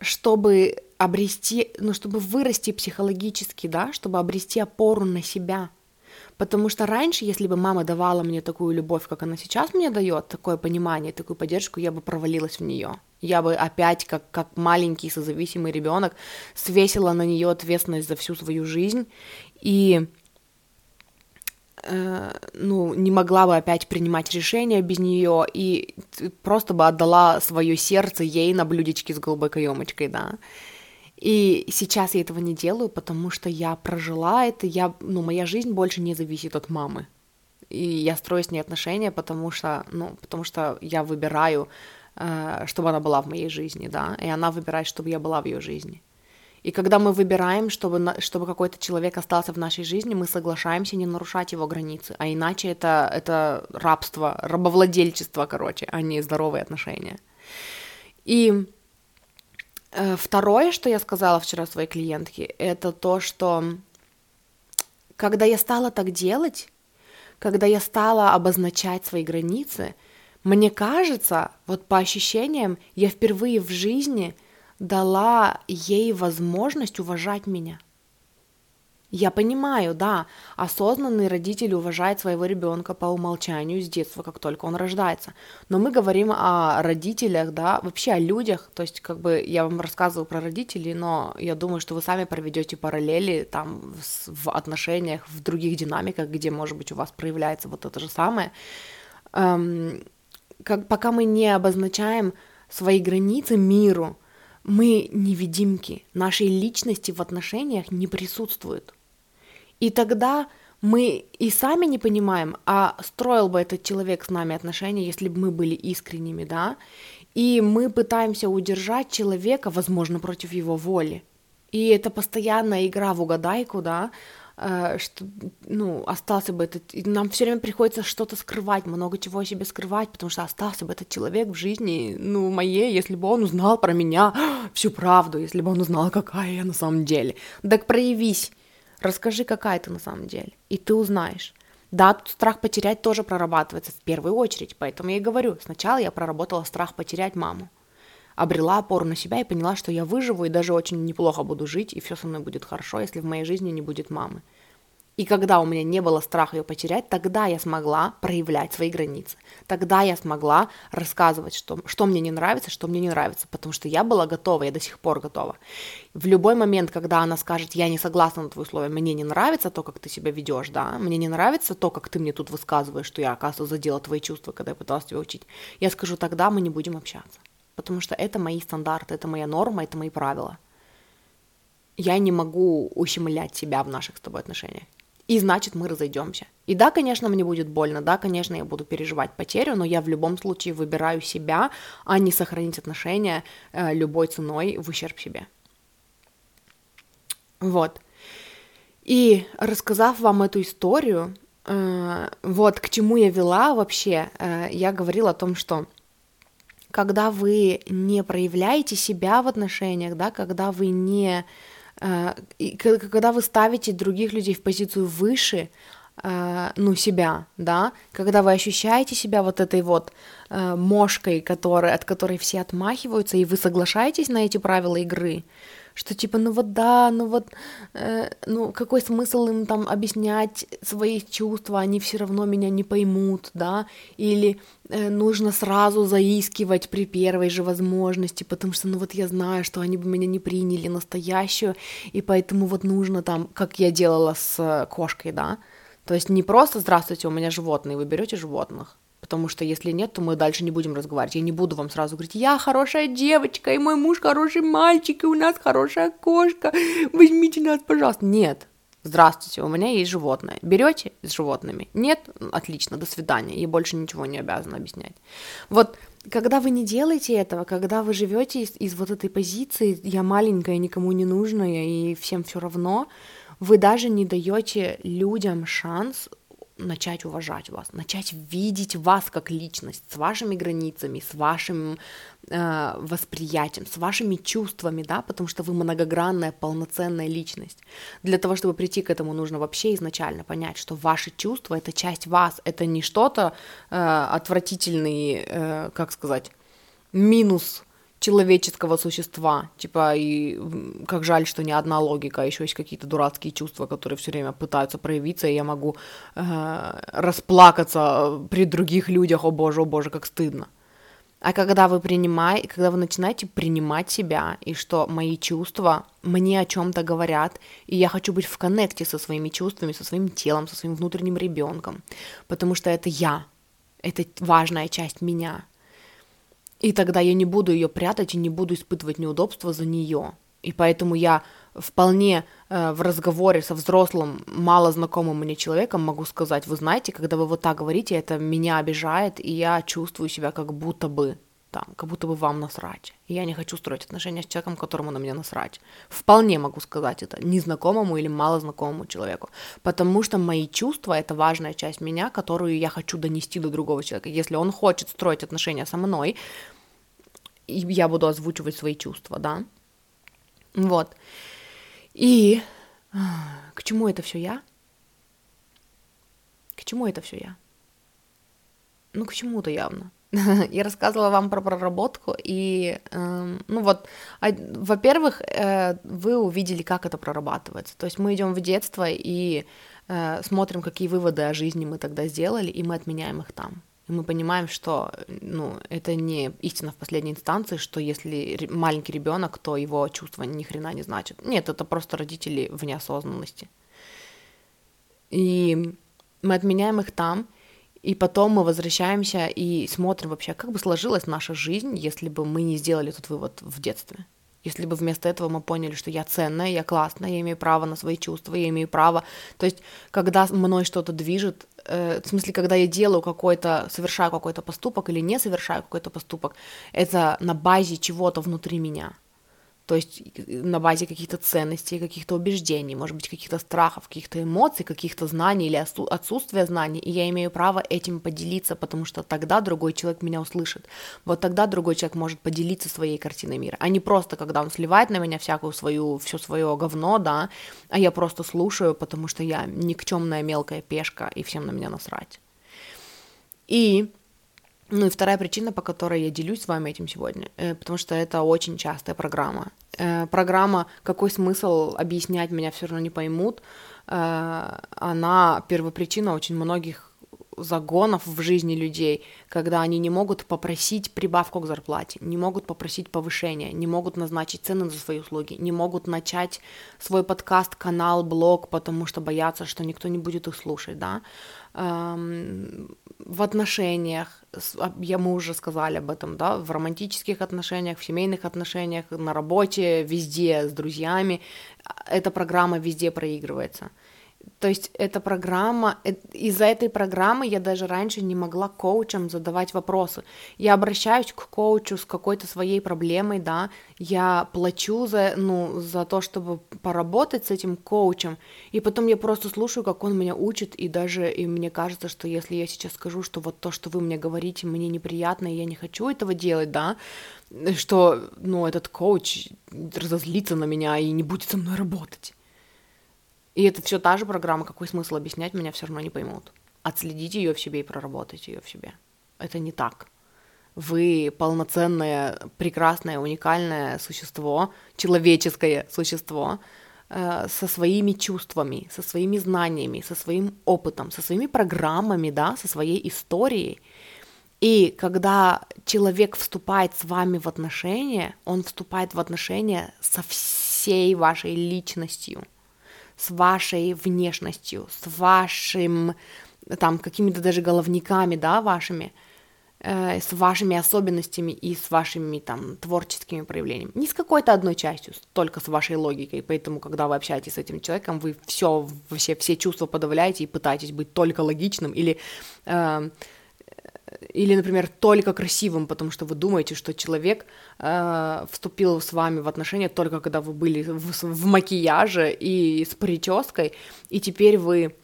чтобы обрести, ну, чтобы вырасти психологически, да, чтобы обрести опору на себя. Потому что раньше, если бы мама давала мне такую любовь, как она сейчас мне дает, такое понимание, такую поддержку, я бы провалилась в нее. Я бы опять, как, как маленький созависимый ребенок, свесила на нее ответственность за всю свою жизнь и Э, ну, не могла бы опять принимать решения без нее и просто бы отдала свое сердце ей на блюдечке с голубой каемочкой, да. И сейчас я этого не делаю, потому что я прожила это, я, ну, моя жизнь больше не зависит от мамы. И я строю с ней отношения, потому что, ну, потому что я выбираю, чтобы она была в моей жизни, да, и она выбирает, чтобы я была в ее жизни. И когда мы выбираем, чтобы, чтобы какой-то человек остался в нашей жизни, мы соглашаемся не нарушать его границы, а иначе это, это рабство, рабовладельчество, короче, а не здоровые отношения. И э, второе, что я сказала вчера своей клиентке, это то, что когда я стала так делать, когда я стала обозначать свои границы, мне кажется, вот по ощущениям, я впервые в жизни – дала ей возможность уважать меня. Я понимаю, да, осознанный родитель уважает своего ребенка по умолчанию с детства, как только он рождается. Но мы говорим о родителях, да, вообще о людях. То есть, как бы я вам рассказываю про родителей, но я думаю, что вы сами проведете параллели там в отношениях, в других динамиках, где, может быть, у вас проявляется вот это же самое. Как, пока мы не обозначаем свои границы миру, мы невидимки, нашей личности в отношениях не присутствует. И тогда мы и сами не понимаем, а строил бы этот человек с нами отношения, если бы мы были искренними, да? И мы пытаемся удержать человека, возможно, против его воли. И это постоянная игра в угадайку, да, что, ну, остался бы этот... И нам все время приходится что-то скрывать, много чего о себе скрывать, потому что остался бы этот человек в жизни, ну, моей, если бы он узнал про меня всю правду, если бы он узнал, какая я на самом деле. Так проявись, Расскажи, какая ты на самом деле, и ты узнаешь. Да, тут страх потерять тоже прорабатывается в первую очередь, поэтому я и говорю, сначала я проработала страх потерять маму, обрела опору на себя и поняла, что я выживу и даже очень неплохо буду жить, и все со мной будет хорошо, если в моей жизни не будет мамы. И когда у меня не было страха ее потерять, тогда я смогла проявлять свои границы. Тогда я смогла рассказывать, что, что мне не нравится, что мне не нравится, потому что я была готова, я до сих пор готова. В любой момент, когда она скажет, я не согласна на твои условия, мне не нравится то, как ты себя ведешь, да, мне не нравится то, как ты мне тут высказываешь, что я, оказывается, задела твои чувства, когда я пыталась тебя учить, я скажу, тогда мы не будем общаться. Потому что это мои стандарты, это моя норма, это мои правила. Я не могу ущемлять себя в наших с тобой отношениях и значит мы разойдемся. И да, конечно, мне будет больно, да, конечно, я буду переживать потерю, но я в любом случае выбираю себя, а не сохранить отношения э, любой ценой в ущерб себе. Вот. И рассказав вам эту историю, э, вот к чему я вела вообще, э, я говорила о том, что когда вы не проявляете себя в отношениях, да, когда вы не Э, когда вы ставите других людей в позицию выше, э, ну, себя, да, когда вы ощущаете себя вот этой вот э, мошкой, которой, от которой все отмахиваются, и вы соглашаетесь на эти правила игры, что типа, ну вот да, ну вот, э, ну какой смысл им там объяснять свои чувства, они все равно меня не поймут, да, или э, нужно сразу заискивать при первой же возможности, потому что, ну вот я знаю, что они бы меня не приняли настоящую, и поэтому вот нужно там, как я делала с э, кошкой, да, то есть не просто «здравствуйте, у меня животные», вы берете животных, Потому что если нет, то мы дальше не будем разговаривать. Я не буду вам сразу говорить, я хорошая девочка, и мой муж хороший мальчик, и у нас хорошая кошка, возьмите нас, пожалуйста. Нет, Здравствуйте, у меня есть животное. Берете с животными? Нет? Отлично, до свидания. И больше ничего не обязан объяснять. Вот когда вы не делаете этого, когда вы живете из, из вот этой позиции, я маленькая, никому не нужная и всем все равно, вы даже не даете людям шанс начать уважать вас, начать видеть вас как личность, с вашими границами, с вашим э, восприятием, с вашими чувствами, да, потому что вы многогранная, полноценная личность. Для того, чтобы прийти к этому, нужно вообще изначально понять, что ваши чувства — это часть вас, это не что-то э, отвратительный, э, как сказать, минус человеческого существа. Типа, и как жаль, что не одна логика, еще есть какие-то дурацкие чувства, которые все время пытаются проявиться, и я могу э, расплакаться при других людях, о боже, о боже, как стыдно. А когда вы принимаете, когда вы начинаете принимать себя, и что мои чувства мне о чем-то говорят, и я хочу быть в коннекте со своими чувствами, со своим телом, со своим внутренним ребенком, потому что это я, это важная часть меня – и тогда я не буду ее прятать и не буду испытывать неудобства за нее. И поэтому я вполне э, в разговоре со взрослым, мало знакомым мне человеком могу сказать, вы знаете, когда вы вот так говорите, это меня обижает, и я чувствую себя как будто бы там, как будто бы вам насрать. Я не хочу строить отношения с человеком, которому на меня насрать. Вполне могу сказать это незнакомому или малознакомому человеку. Потому что мои чувства — это важная часть меня, которую я хочу донести до другого человека. Если он хочет строить отношения со мной, я буду озвучивать свои чувства, да. Вот. И к чему это все я? К чему это все я? Ну, к чему-то явно. я рассказывала вам про проработку, и, э, ну вот, во-первых, э, вы увидели, как это прорабатывается. То есть мы идем в детство и э, смотрим, какие выводы о жизни мы тогда сделали, и мы отменяем их там. И мы понимаем, что ну, это не истина в последней инстанции, что если маленький ребенок, то его чувства ни хрена не значат. Нет, это просто родители в неосознанности. И мы отменяем их там, и потом мы возвращаемся и смотрим вообще, как бы сложилась наша жизнь, если бы мы не сделали этот вывод в детстве. Если бы вместо этого мы поняли, что я ценная, я классная, я имею право на свои чувства, я имею право... То есть, когда мной что-то движет, э, в смысле, когда я делаю какой-то, совершаю какой-то поступок или не совершаю какой-то поступок, это на базе чего-то внутри меня — то есть на базе каких-то ценностей, каких-то убеждений, может быть, каких-то страхов, каких-то эмоций, каких-то знаний или отсутствия знаний, и я имею право этим поделиться, потому что тогда другой человек меня услышит. Вот тогда другой человек может поделиться своей картиной мира, а не просто, когда он сливает на меня всякую свою, все свое говно, да, а я просто слушаю, потому что я никчемная мелкая пешка, и всем на меня насрать. И ну и вторая причина, по которой я делюсь с вами этим сегодня, э, потому что это очень частая программа. Э, программа «Какой смысл объяснять, меня все равно не поймут», э, она первопричина очень многих загонов в жизни людей, когда они не могут попросить прибавку к зарплате, не могут попросить повышения, не могут назначить цены за свои услуги, не могут начать свой подкаст, канал, блог, потому что боятся, что никто не будет их слушать, да. Эм, в отношениях, я мы уже сказали об этом, да, в романтических отношениях, в семейных отношениях, на работе, везде с друзьями, эта программа везде проигрывается. То есть эта программа, э, из-за этой программы я даже раньше не могла коучам задавать вопросы. Я обращаюсь к коучу с какой-то своей проблемой, да, я плачу за, ну, за то, чтобы поработать с этим коучем, и потом я просто слушаю, как он меня учит, и даже и мне кажется, что если я сейчас скажу, что вот то, что вы мне говорите, мне неприятно, и я не хочу этого делать, да, что, ну, этот коуч разозлится на меня и не будет со мной работать. И это все та же программа, какой смысл объяснять, меня все равно не поймут. Отследите ее в себе и проработайте ее в себе. Это не так. Вы полноценное, прекрасное, уникальное существо, человеческое существо э, со своими чувствами, со своими знаниями, со своим опытом, со своими программами, да, со своей историей. И когда человек вступает с вами в отношения, он вступает в отношения со всей вашей личностью – с вашей внешностью, с вашим, там, какими-то даже головниками, да, вашими, э, с вашими особенностями и с вашими, там, творческими проявлениями. Не с какой-то одной частью, только с вашей логикой, поэтому, когда вы общаетесь с этим человеком, вы все, все, все чувства подавляете и пытаетесь быть только логичным или... Э, или, например, только красивым, потому что вы думаете, что человек э, вступил с вами в отношения только когда вы были в, в макияже и с прической, и теперь вы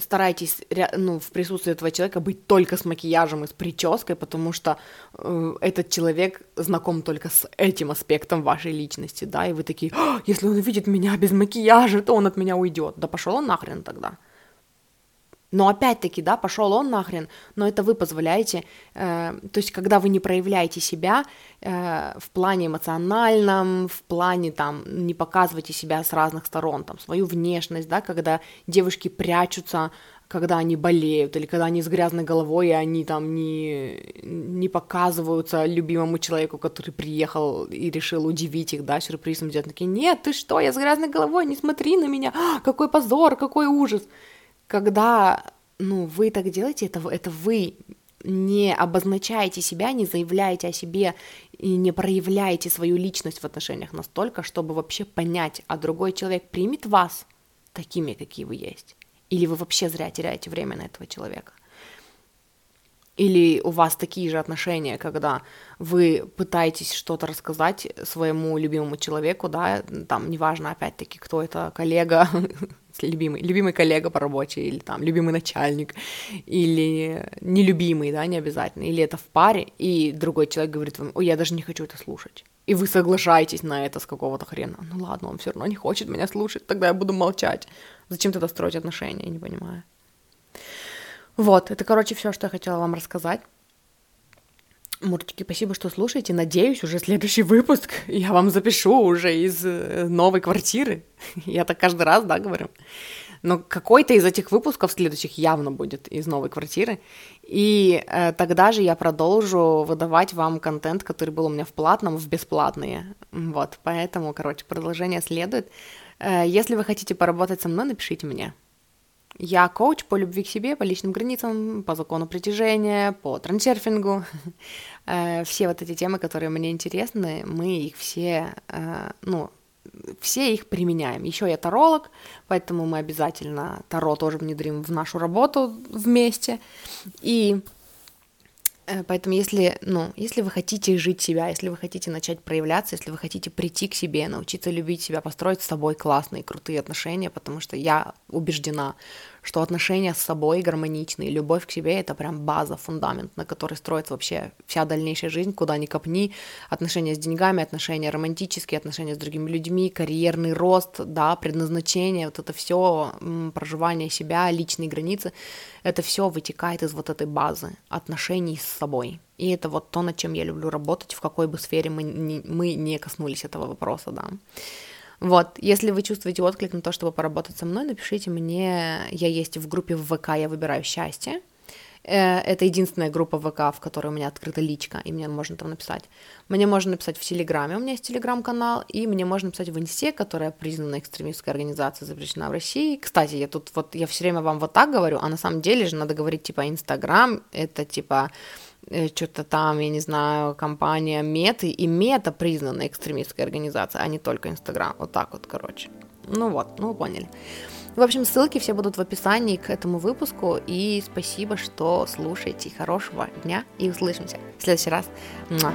стараетесь ну, в присутствии этого человека быть только с макияжем и с прической, потому что э, этот человек знаком только с этим аспектом вашей личности, да, и вы такие, если он увидит меня без макияжа, то он от меня уйдет. Да пошел он нахрен тогда. Но опять-таки, да, пошел он нахрен, но это вы позволяете, э, то есть когда вы не проявляете себя э, в плане эмоциональном, в плане там не показываете себя с разных сторон, там свою внешность, да, когда девушки прячутся, когда они болеют, или когда они с грязной головой, и они там не, не показываются любимому человеку, который приехал и решил удивить их, да, сюрпризом. Сделать, такие, нет, ты что, я с грязной головой, не смотри на меня, какой позор, какой ужас, когда ну, вы так делаете, это, это вы не обозначаете себя, не заявляете о себе и не проявляете свою личность в отношениях настолько, чтобы вообще понять, а другой человек примет вас такими, какие вы есть. Или вы вообще зря теряете время на этого человека. Или у вас такие же отношения, когда вы пытаетесь что-то рассказать своему любимому человеку, да, там, неважно, опять-таки, кто это, коллега, любимый, любимый коллега по работе, или там любимый начальник, или нелюбимый, да, не обязательно, или это в паре, и другой человек говорит вам, ой, я даже не хочу это слушать. И вы соглашаетесь на это с какого-то хрена. Ну ладно, он все равно не хочет меня слушать, тогда я буду молчать. Зачем тогда строить отношения, я не понимаю. Вот, это, короче, все, что я хотела вам рассказать. Мурчики, спасибо, что слушаете. Надеюсь, уже следующий выпуск я вам запишу уже из э, новой квартиры. Я так каждый раз, да, говорю. Но какой-то из этих выпусков следующих явно будет из новой квартиры. И э, тогда же я продолжу выдавать вам контент, который был у меня в платном, в бесплатные. Вот, поэтому, короче, продолжение следует. Э, если вы хотите поработать со мной, напишите мне. Я коуч по любви к себе, по личным границам, по закону притяжения, по трансерфингу. Э, все вот эти темы, которые мне интересны, мы их все, э, ну, все их применяем. Еще я таролог, поэтому мы обязательно таро тоже внедрим в нашу работу вместе. И поэтому если, ну, если вы хотите жить себя, если вы хотите начать проявляться, если вы хотите прийти к себе, научиться любить себя, построить с собой классные, крутые отношения, потому что я убеждена, что отношения с собой гармоничные, любовь к себе — это прям база, фундамент, на который строится вообще вся дальнейшая жизнь, куда ни копни, отношения с деньгами, отношения романтические, отношения с другими людьми, карьерный рост, да, предназначение, вот это все проживание себя, личные границы, это все вытекает из вот этой базы отношений с собой. И это вот то, над чем я люблю работать, в какой бы сфере мы не, мы не коснулись этого вопроса, да. Вот, если вы чувствуете отклик на то, чтобы поработать со мной, напишите мне, я есть в группе в ВК «Я выбираю счастье», э, это единственная группа ВК, в которой у меня открыта личка, и мне можно там написать. Мне можно написать в Телеграме, у меня есть Телеграм-канал, и мне можно написать в Инсте, которая признана экстремистской организацией, запрещена в России. Кстати, я тут вот, я все время вам вот так говорю, а на самом деле же надо говорить типа Инстаграм, это типа что-то там, я не знаю, компания Меты, и Мета признана экстремистской организацией, а не только Инстаграм. Вот так вот, короче. Ну вот, ну вы поняли. В общем, ссылки все будут в описании к этому выпуску. И спасибо, что слушаете. Хорошего дня и услышимся в следующий раз. Муа.